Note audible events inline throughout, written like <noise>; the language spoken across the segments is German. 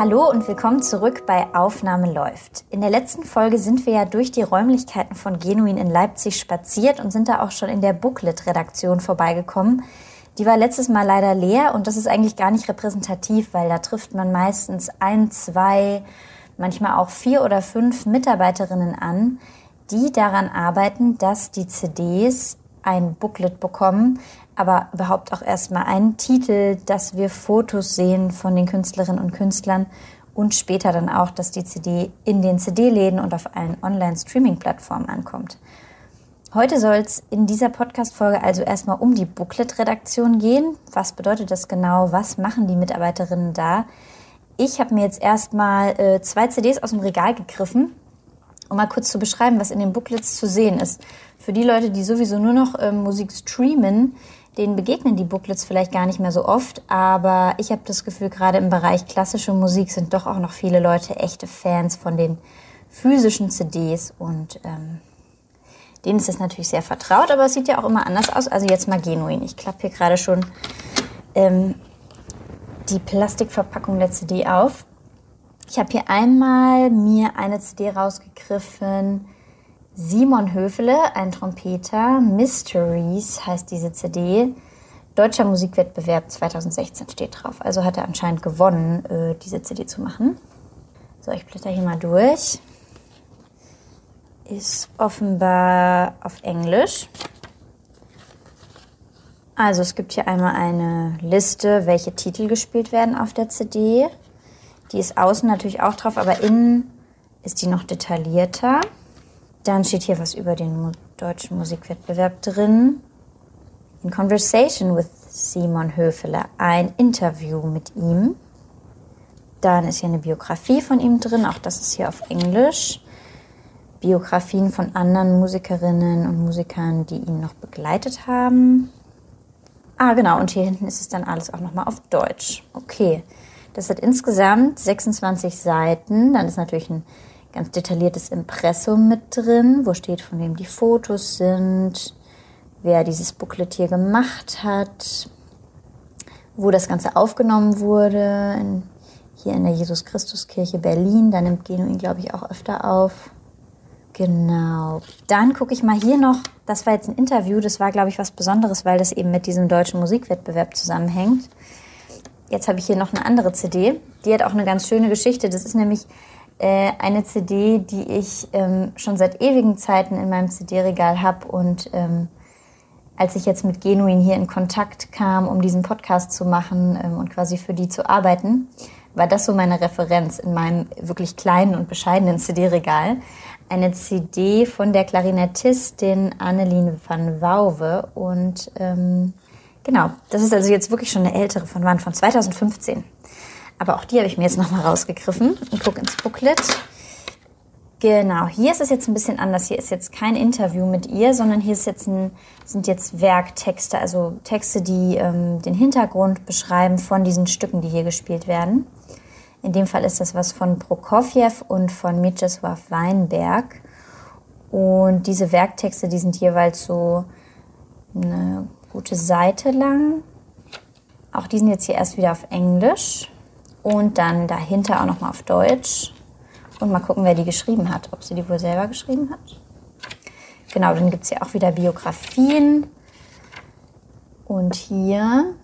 Hallo und willkommen zurück bei Aufnahme läuft. In der letzten Folge sind wir ja durch die Räumlichkeiten von Genuin in Leipzig spaziert und sind da auch schon in der Booklet-Redaktion vorbeigekommen. Die war letztes Mal leider leer und das ist eigentlich gar nicht repräsentativ, weil da trifft man meistens ein, zwei, manchmal auch vier oder fünf Mitarbeiterinnen an, die daran arbeiten, dass die CDs ein Booklet bekommen, aber überhaupt auch erstmal einen Titel, dass wir Fotos sehen von den Künstlerinnen und Künstlern und später dann auch, dass die CD in den CD-Läden und auf allen Online-Streaming-Plattformen ankommt. Heute soll es in dieser Podcast-Folge also erstmal um die Booklet-Redaktion gehen. Was bedeutet das genau? Was machen die Mitarbeiterinnen da? Ich habe mir jetzt erstmal äh, zwei CDs aus dem Regal gegriffen, um mal kurz zu beschreiben, was in den Booklets zu sehen ist. Für die Leute, die sowieso nur noch ähm, Musik streamen, denen begegnen die Booklets vielleicht gar nicht mehr so oft, aber ich habe das Gefühl, gerade im Bereich klassische Musik sind doch auch noch viele Leute echte Fans von den physischen CDs und ähm, denen ist das natürlich sehr vertraut, aber es sieht ja auch immer anders aus. Also jetzt mal genuin. Ich klappe hier gerade schon ähm, die Plastikverpackung der CD auf. Ich habe hier einmal mir eine CD rausgegriffen, Simon Höfele, ein Trompeter. Mysteries heißt diese CD. Deutscher Musikwettbewerb 2016 steht drauf. Also hat er anscheinend gewonnen, äh, diese CD zu machen. So, ich blätter hier mal durch. Ist offenbar auf Englisch. Also es gibt hier einmal eine Liste, welche Titel gespielt werden auf der CD. Die ist außen natürlich auch drauf, aber innen ist die noch detaillierter. Dann steht hier was über den deutschen Musikwettbewerb drin. In Conversation with Simon Höfele, ein Interview mit ihm. Dann ist hier eine Biografie von ihm drin, auch das ist hier auf Englisch. Biografien von anderen Musikerinnen und Musikern, die ihn noch begleitet haben. Ah, genau, und hier hinten ist es dann alles auch nochmal auf Deutsch. Okay, das hat insgesamt 26 Seiten. Dann ist natürlich ein ganz detailliertes Impressum mit drin, wo steht, von wem die Fotos sind, wer dieses Booklet hier gemacht hat, wo das Ganze aufgenommen wurde, in, hier in der Jesus Christus Kirche Berlin. Da nimmt Geno ihn, glaube ich, auch öfter auf. Genau. Dann gucke ich mal hier noch, das war jetzt ein Interview, das war, glaube ich, was Besonderes, weil das eben mit diesem deutschen Musikwettbewerb zusammenhängt. Jetzt habe ich hier noch eine andere CD, die hat auch eine ganz schöne Geschichte. Das ist nämlich äh, eine CD, die ich ähm, schon seit ewigen Zeiten in meinem CD-Regal habe und ähm, als ich jetzt mit Genuin hier in Kontakt kam, um diesen Podcast zu machen ähm, und quasi für die zu arbeiten, war das so meine Referenz in meinem wirklich kleinen und bescheidenen CD-Regal. Eine CD von der Klarinettistin Annelien van Wauwe und ähm, genau, das ist also jetzt wirklich schon eine ältere von wann? Von 2015. Aber auch die habe ich mir jetzt nochmal rausgegriffen und gucke ins Booklet. Genau, hier ist es jetzt ein bisschen anders. Hier ist jetzt kein Interview mit ihr, sondern hier jetzt ein, sind jetzt Werktexte, also Texte, die ähm, den Hintergrund beschreiben von diesen Stücken, die hier gespielt werden. In dem Fall ist das was von Prokofjew und von Mieczysław Weinberg. Und diese Werktexte, die sind jeweils so eine gute Seite lang. Auch die sind jetzt hier erst wieder auf Englisch und dann dahinter auch nochmal auf Deutsch. Und mal gucken, wer die geschrieben hat. Ob sie die wohl selber geschrieben hat. Genau, dann gibt es hier auch wieder Biografien. Und hier,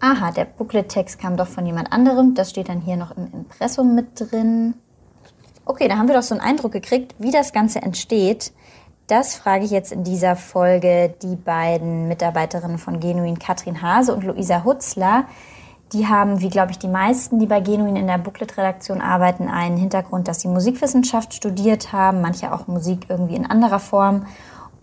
aha, der Booklet-Text kam doch von jemand anderem. Das steht dann hier noch im Impressum mit drin. Okay, da haben wir doch so einen Eindruck gekriegt, wie das Ganze entsteht. Das frage ich jetzt in dieser Folge die beiden Mitarbeiterinnen von Genuin, Katrin Hase und Luisa Hutzler. Die haben, wie glaube ich die meisten, die bei Genuin in der Booklet-Redaktion arbeiten, einen Hintergrund, dass sie Musikwissenschaft studiert haben, manche auch Musik irgendwie in anderer Form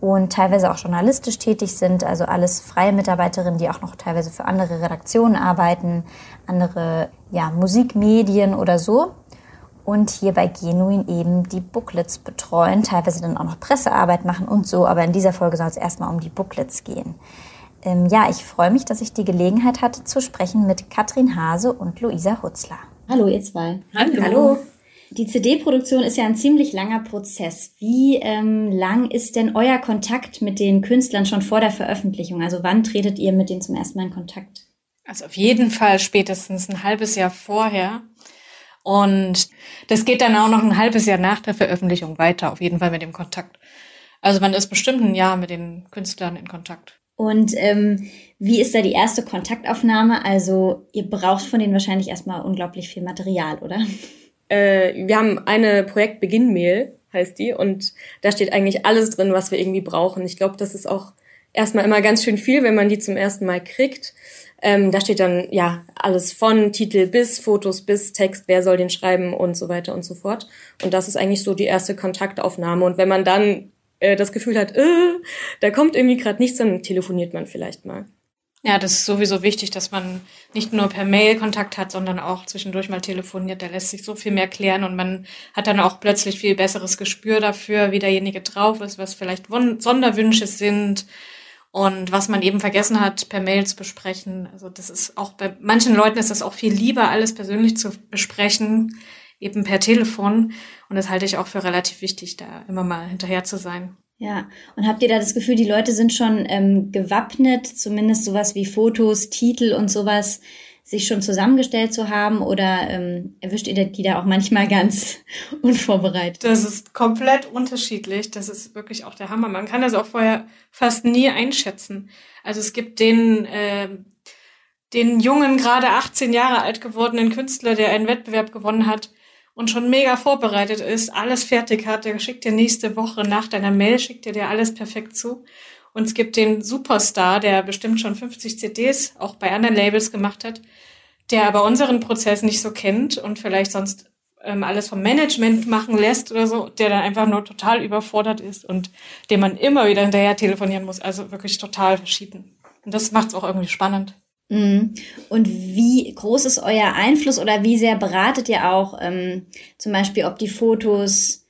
und teilweise auch journalistisch tätig sind, also alles freie Mitarbeiterinnen, die auch noch teilweise für andere Redaktionen arbeiten, andere ja, Musikmedien oder so. Und hier bei Genuin eben die Booklets betreuen, teilweise dann auch noch Pressearbeit machen und so, aber in dieser Folge soll es erstmal um die Booklets gehen. Ähm, ja, ich freue mich, dass ich die Gelegenheit hatte zu sprechen mit Katrin Hase und Luisa Hutzler. Hallo, ihr zwei. Hallo. Hallo. Die CD-Produktion ist ja ein ziemlich langer Prozess. Wie ähm, lang ist denn euer Kontakt mit den Künstlern schon vor der Veröffentlichung? Also wann tretet ihr mit denen zum ersten Mal in Kontakt? Also auf jeden Fall spätestens ein halbes Jahr vorher. Und das geht dann auch noch ein halbes Jahr nach der Veröffentlichung weiter, auf jeden Fall mit dem Kontakt. Also man ist bestimmt ein Jahr mit den Künstlern in Kontakt. Und ähm, wie ist da die erste Kontaktaufnahme? Also ihr braucht von denen wahrscheinlich erstmal unglaublich viel Material, oder? Äh, wir haben eine Projektbeginn-Mail, heißt die, und da steht eigentlich alles drin, was wir irgendwie brauchen. Ich glaube, das ist auch erstmal immer ganz schön viel, wenn man die zum ersten Mal kriegt. Ähm, da steht dann ja alles von Titel bis Fotos bis Text, wer soll den schreiben und so weiter und so fort. Und das ist eigentlich so die erste Kontaktaufnahme. Und wenn man dann äh, das Gefühl hat, äh, da kommt irgendwie gerade nichts, dann telefoniert man vielleicht mal. Ja, das ist sowieso wichtig, dass man nicht nur per Mail Kontakt hat, sondern auch zwischendurch mal telefoniert. Da lässt sich so viel mehr klären und man hat dann auch plötzlich viel besseres Gespür dafür, wie derjenige drauf ist, was vielleicht Sonderwünsche sind und was man eben vergessen hat, per Mail zu besprechen. Also das ist auch bei manchen Leuten ist das auch viel lieber, alles persönlich zu besprechen, eben per Telefon. Und das halte ich auch für relativ wichtig, da immer mal hinterher zu sein. Ja, und habt ihr da das Gefühl, die Leute sind schon ähm, gewappnet, zumindest sowas wie Fotos, Titel und sowas, sich schon zusammengestellt zu haben oder ähm, erwischt ihr die da auch manchmal ganz <laughs> unvorbereitet? Das ist komplett unterschiedlich. Das ist wirklich auch der Hammer. Man kann das auch vorher fast nie einschätzen. Also es gibt den, äh, den jungen, gerade 18 Jahre alt gewordenen Künstler, der einen Wettbewerb gewonnen hat und schon mega vorbereitet ist, alles fertig hat, der schickt dir nächste Woche nach deiner Mail, schickt dir dir alles perfekt zu. Und es gibt den Superstar, der bestimmt schon 50 CDs auch bei anderen Labels gemacht hat, der aber unseren Prozess nicht so kennt und vielleicht sonst ähm, alles vom Management machen lässt oder so, der dann einfach nur total überfordert ist und dem man immer wieder hinterher telefonieren muss. Also wirklich total verschieden. Und das macht es auch irgendwie spannend. Mhm. Und wie groß ist euer Einfluss oder wie sehr beratet ihr auch ähm, zum Beispiel, ob die Fotos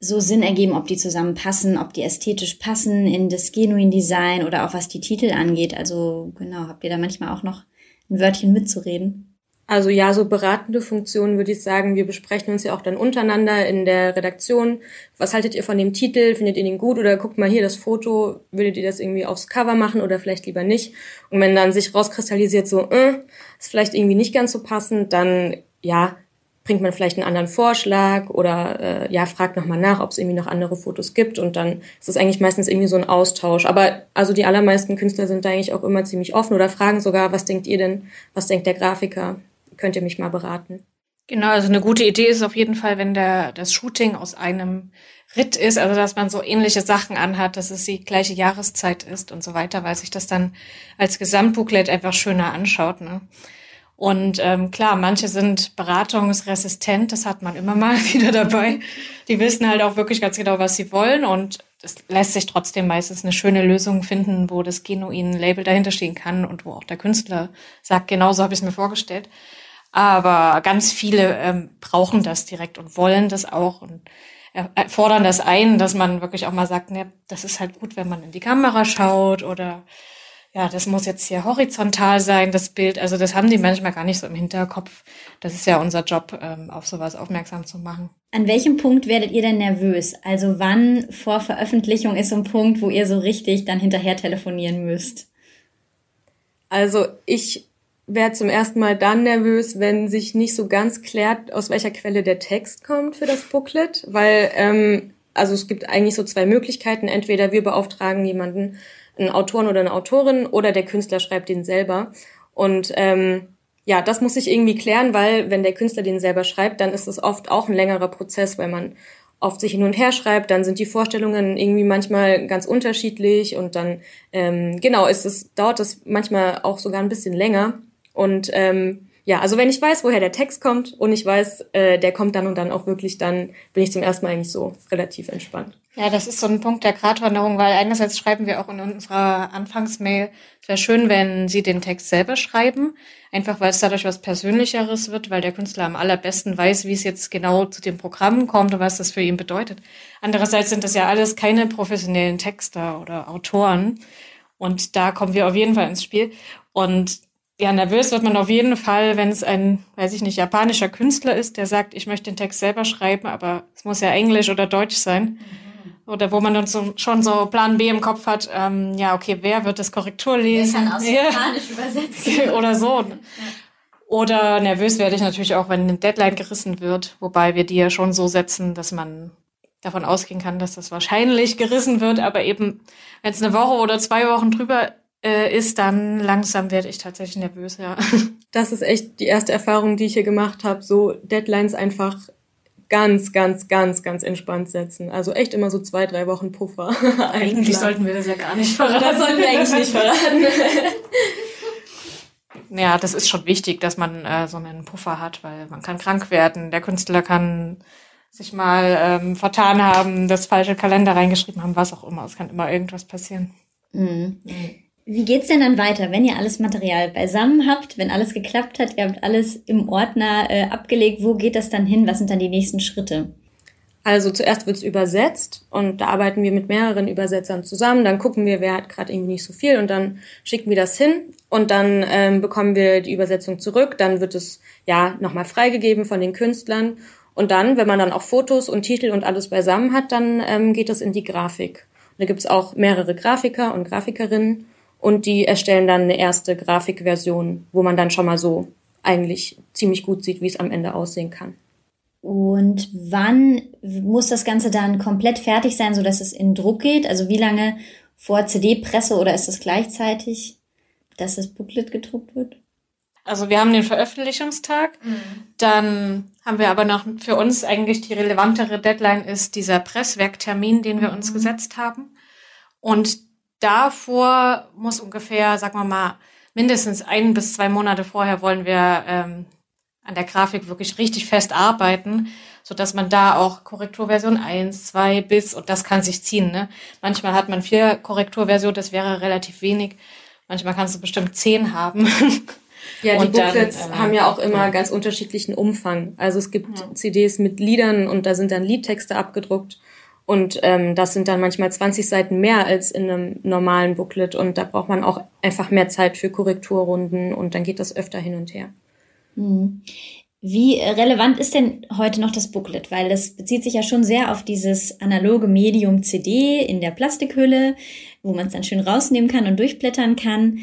so Sinn ergeben, ob die zusammenpassen, ob die ästhetisch passen in das Genuin Design oder auch was die Titel angeht. Also genau, habt ihr da manchmal auch noch ein Wörtchen mitzureden? Also ja, so beratende Funktionen würde ich sagen. Wir besprechen uns ja auch dann untereinander in der Redaktion. Was haltet ihr von dem Titel? Findet ihr den gut? Oder guckt mal hier das Foto. Würdet ihr das irgendwie aufs Cover machen oder vielleicht lieber nicht? Und wenn dann sich rauskristallisiert, so, äh, ist vielleicht irgendwie nicht ganz so passend, dann ja, bringt man vielleicht einen anderen Vorschlag oder äh, ja, fragt nochmal nach, ob es irgendwie noch andere Fotos gibt und dann ist es eigentlich meistens irgendwie so ein Austausch. Aber also die allermeisten Künstler sind da eigentlich auch immer ziemlich offen oder fragen sogar, was denkt ihr denn, was denkt der Grafiker? Könnt ihr mich mal beraten? Genau, also eine gute Idee ist auf jeden Fall, wenn der, das Shooting aus einem Ritt ist, also dass man so ähnliche Sachen anhat, dass es die gleiche Jahreszeit ist und so weiter, weil sich das dann als Gesamtbooklet einfach schöner anschaut. Ne? Und ähm, klar, manche sind beratungsresistent, das hat man immer mal <laughs> wieder dabei. Die wissen halt auch wirklich ganz genau, was sie wollen und es lässt sich trotzdem meistens eine schöne Lösung finden, wo das genuine Label dahinter stehen kann und wo auch der Künstler sagt, genau so habe ich es mir vorgestellt. Aber ganz viele ähm, brauchen das direkt und wollen das auch und fordern das ein, dass man wirklich auch mal sagt, ne, das ist halt gut, wenn man in die Kamera schaut oder ja, das muss jetzt hier horizontal sein, das Bild. Also das haben die manchmal gar nicht so im Hinterkopf. Das ist ja unser Job, ähm, auf sowas aufmerksam zu machen. An welchem Punkt werdet ihr denn nervös? Also wann vor Veröffentlichung ist so ein Punkt, wo ihr so richtig dann hinterher telefonieren müsst? Also ich werde zum ersten Mal dann nervös, wenn sich nicht so ganz klärt, aus welcher Quelle der Text kommt für das Booklet, weil ähm, also es gibt eigentlich so zwei Möglichkeiten. Entweder wir beauftragen jemanden, einen Autoren oder eine Autorin oder der Künstler schreibt den selber. Und ähm, ja, das muss sich irgendwie klären, weil wenn der Künstler den selber schreibt, dann ist es oft auch ein längerer Prozess, weil man oft sich hin und her schreibt, dann sind die Vorstellungen irgendwie manchmal ganz unterschiedlich und dann ähm, genau ist es dauert das manchmal auch sogar ein bisschen länger und ähm, ja, also wenn ich weiß, woher der Text kommt und ich weiß, äh, der kommt dann und dann auch wirklich, dann bin ich zum ersten Mal eigentlich so relativ entspannt. Ja, das ist so ein Punkt der Gratwanderung, weil einerseits schreiben wir auch in unserer Anfangsmail, es wäre schön, wenn Sie den Text selber schreiben, einfach weil es dadurch was Persönlicheres wird, weil der Künstler am allerbesten weiß, wie es jetzt genau zu dem Programm kommt und was das für ihn bedeutet. Andererseits sind das ja alles keine professionellen Texter oder Autoren und da kommen wir auf jeden Fall ins Spiel und ja, nervös wird man auf jeden Fall, wenn es ein, weiß ich nicht, japanischer Künstler ist, der sagt, ich möchte den Text selber schreiben, aber es muss ja Englisch oder Deutsch sein. Mhm oder wo man dann so, schon so Plan B im Kopf hat, ähm, ja, okay, wer wird das Korrektur lesen? Wer kann aus <laughs> Japanisch ja. übersetzen? <laughs> oder so. Ja. Oder nervös werde ich natürlich auch, wenn eine Deadline gerissen wird, wobei wir die ja schon so setzen, dass man davon ausgehen kann, dass das wahrscheinlich gerissen wird, aber eben, wenn es eine Woche oder zwei Wochen drüber äh, ist, dann langsam werde ich tatsächlich nervös, ja. <laughs> Das ist echt die erste Erfahrung, die ich hier gemacht habe, so Deadlines einfach ganz, ganz, ganz, ganz entspannt setzen. Also echt immer so zwei, drei Wochen Puffer. <laughs> eigentlich sollten wir das ja gar nicht verraten. Das sollten wir eigentlich nicht verraten. <laughs> ja, das ist schon wichtig, dass man äh, so einen Puffer hat, weil man kann krank werden. Der Künstler kann sich mal ähm, vertan haben, das falsche Kalender reingeschrieben haben, was auch immer. Es kann immer irgendwas passieren. Mhm. Mhm. Wie geht's denn dann weiter, wenn ihr alles Material beisammen habt, wenn alles geklappt hat, ihr habt alles im Ordner äh, abgelegt, wo geht das dann hin? Was sind dann die nächsten Schritte? Also zuerst wird's übersetzt und da arbeiten wir mit mehreren Übersetzern zusammen. Dann gucken wir, wer hat gerade irgendwie nicht so viel und dann schicken wir das hin und dann ähm, bekommen wir die Übersetzung zurück. Dann wird es ja nochmal freigegeben von den Künstlern und dann, wenn man dann auch Fotos und Titel und alles beisammen hat, dann ähm, geht das in die Grafik. Und da gibt's auch mehrere Grafiker und Grafikerinnen und die erstellen dann eine erste Grafikversion, wo man dann schon mal so eigentlich ziemlich gut sieht, wie es am Ende aussehen kann. Und wann muss das Ganze dann komplett fertig sein, so dass es in Druck geht? Also wie lange vor CD-Presse oder ist es gleichzeitig, dass das Booklet gedruckt wird? Also wir haben den Veröffentlichungstag, mhm. dann haben wir aber noch für uns eigentlich die relevantere Deadline ist dieser Presswerktermin, den wir uns mhm. gesetzt haben. Und davor muss ungefähr, sagen wir mal, mindestens ein bis zwei Monate vorher wollen wir ähm, an der Grafik wirklich richtig fest arbeiten, so dass man da auch Korrekturversion 1, 2 bis, und das kann sich ziehen. Ne? Manchmal hat man vier Korrekturversionen, das wäre relativ wenig. Manchmal kannst du bestimmt zehn haben. <laughs> Ja, die und Booklets dann, äh, haben ja auch immer ja. ganz unterschiedlichen Umfang. Also es gibt ja. CDs mit Liedern und da sind dann Liedtexte abgedruckt. Und ähm, das sind dann manchmal 20 Seiten mehr als in einem normalen Booklet. Und da braucht man auch einfach mehr Zeit für Korrekturrunden und dann geht das öfter hin und her. Hm. Wie relevant ist denn heute noch das Booklet? Weil das bezieht sich ja schon sehr auf dieses analoge Medium CD in der Plastikhülle, wo man es dann schön rausnehmen kann und durchblättern kann.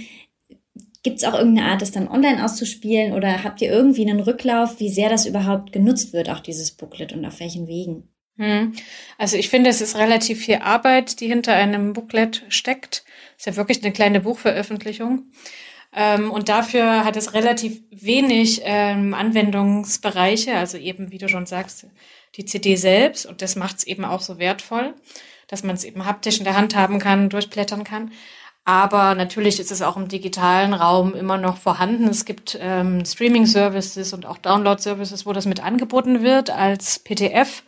Gibt es auch irgendeine Art, das dann online auszuspielen oder habt ihr irgendwie einen Rücklauf, wie sehr das überhaupt genutzt wird, auch dieses Booklet und auf welchen Wegen? Hm. Also ich finde, es ist relativ viel Arbeit, die hinter einem Booklet steckt. Es ist ja wirklich eine kleine Buchveröffentlichung. Ähm, und dafür hat es relativ wenig ähm, Anwendungsbereiche, also eben, wie du schon sagst, die CD selbst. Und das macht es eben auch so wertvoll, dass man es eben haptisch in der Hand haben kann, durchblättern kann. Aber natürlich ist es auch im digitalen Raum immer noch vorhanden. Es gibt ähm, Streaming-Services und auch Download-Services, wo das mit angeboten wird als PDF.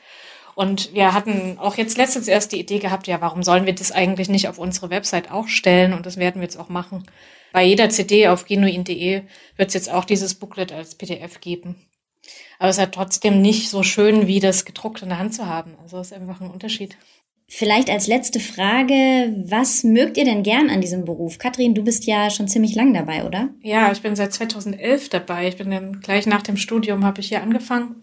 Und wir hatten auch jetzt letztens erst die Idee gehabt, ja, warum sollen wir das eigentlich nicht auf unsere Website auch stellen? Und das werden wir jetzt auch machen. Bei jeder CD auf genuin.de wird es jetzt auch dieses Booklet als PDF geben. Aber es ist halt trotzdem nicht so schön, wie das gedruckt in der Hand zu haben. Also es ist einfach ein Unterschied. Vielleicht als letzte Frage, was mögt ihr denn gern an diesem Beruf? Kathrin, du bist ja schon ziemlich lang dabei, oder? Ja, ich bin seit 2011 dabei. Ich bin dann gleich nach dem Studium habe ich hier angefangen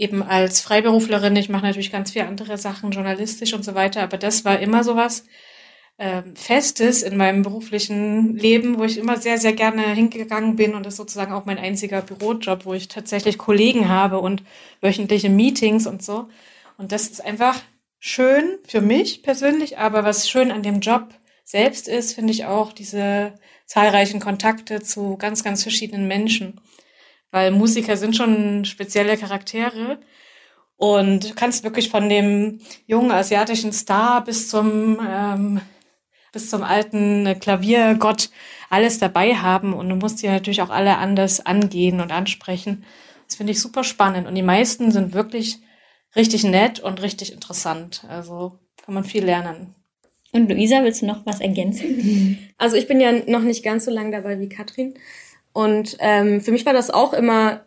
eben als Freiberuflerin, ich mache natürlich ganz viele andere Sachen, journalistisch und so weiter, aber das war immer so was äh, Festes in meinem beruflichen Leben, wo ich immer sehr, sehr gerne hingegangen bin und das ist sozusagen auch mein einziger Bürojob, wo ich tatsächlich Kollegen habe und wöchentliche Meetings und so. Und das ist einfach schön für mich persönlich, aber was schön an dem Job selbst ist, finde ich auch diese zahlreichen Kontakte zu ganz, ganz verschiedenen Menschen weil Musiker sind schon spezielle Charaktere. Und du kannst wirklich von dem jungen asiatischen Star bis zum, ähm, bis zum alten Klaviergott alles dabei haben. Und du musst die natürlich auch alle anders angehen und ansprechen. Das finde ich super spannend. Und die meisten sind wirklich richtig nett und richtig interessant. Also kann man viel lernen. Und Luisa, willst du noch was ergänzen? Also ich bin ja noch nicht ganz so lange dabei wie Katrin. Und ähm, für mich war das auch immer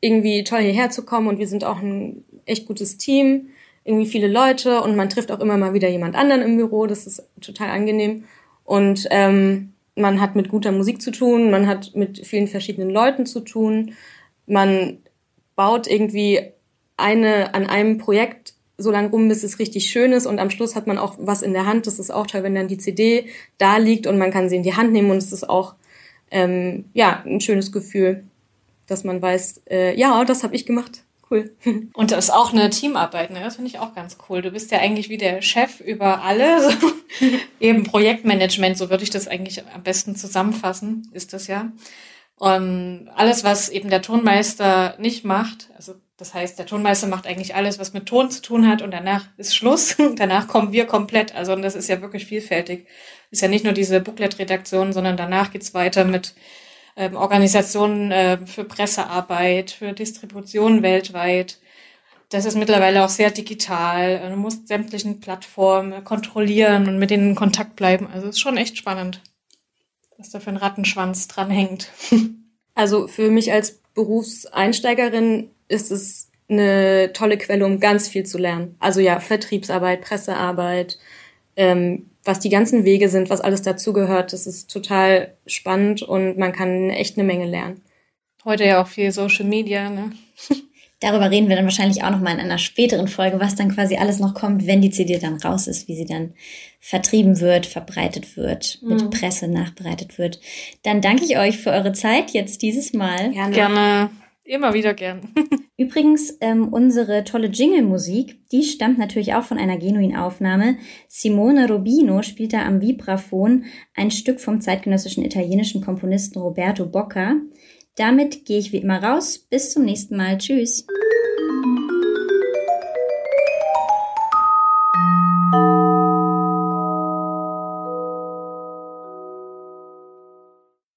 irgendwie toll hierher zu kommen. Und wir sind auch ein echt gutes Team, irgendwie viele Leute. Und man trifft auch immer mal wieder jemand anderen im Büro, das ist total angenehm. Und ähm, man hat mit guter Musik zu tun, man hat mit vielen verschiedenen Leuten zu tun, man baut irgendwie eine an einem Projekt so lange rum, bis es richtig schön ist. Und am Schluss hat man auch was in der Hand. Das ist auch toll, wenn dann die CD da liegt und man kann sie in die Hand nehmen. Und es ist auch ähm, ja, ein schönes Gefühl. dass man weiß, äh, ja, das habe ich gemacht. Cool. <laughs> Und das ist auch eine Teamarbeit, ne? Das finde ich auch ganz cool. Du bist ja eigentlich wie der Chef über alle. So. <laughs> Eben Projektmanagement, so würde ich das eigentlich am besten zusammenfassen, ist das ja. Und alles, was eben der Tonmeister nicht macht, also das heißt, der Tonmeister macht eigentlich alles, was mit Ton zu tun hat und danach ist Schluss. <laughs> danach kommen wir komplett. Also und das ist ja wirklich vielfältig. Ist ja nicht nur diese Booklet-Redaktion, sondern danach geht's weiter mit ähm, Organisationen äh, für Pressearbeit, für Distribution weltweit. Das ist mittlerweile auch sehr digital. Du musst sämtlichen Plattformen kontrollieren und mit denen in Kontakt bleiben. Also es ist schon echt spannend, was da für ein Rattenschwanz dran hängt. <laughs> Also für mich als Berufseinsteigerin ist es eine tolle Quelle, um ganz viel zu lernen. Also ja, Vertriebsarbeit, Pressearbeit, ähm, was die ganzen Wege sind, was alles dazugehört. Das ist total spannend und man kann echt eine Menge lernen. Heute ja auch viel Social Media, ne? <laughs> Darüber reden wir dann wahrscheinlich auch noch mal in einer späteren Folge, was dann quasi alles noch kommt, wenn die CD dann raus ist, wie sie dann vertrieben wird, verbreitet wird, mit mhm. Presse nachbereitet wird. Dann danke ich euch für eure Zeit jetzt dieses Mal. Gerne. Gerne. Immer wieder gern. <laughs> Übrigens, ähm, unsere tolle Jingle-Musik, die stammt natürlich auch von einer genuinen Aufnahme. Simone Rubino spielt da am Vibraphon ein Stück vom zeitgenössischen italienischen Komponisten Roberto Bocca. Damit gehe ich wie immer raus. Bis zum nächsten Mal. Tschüss.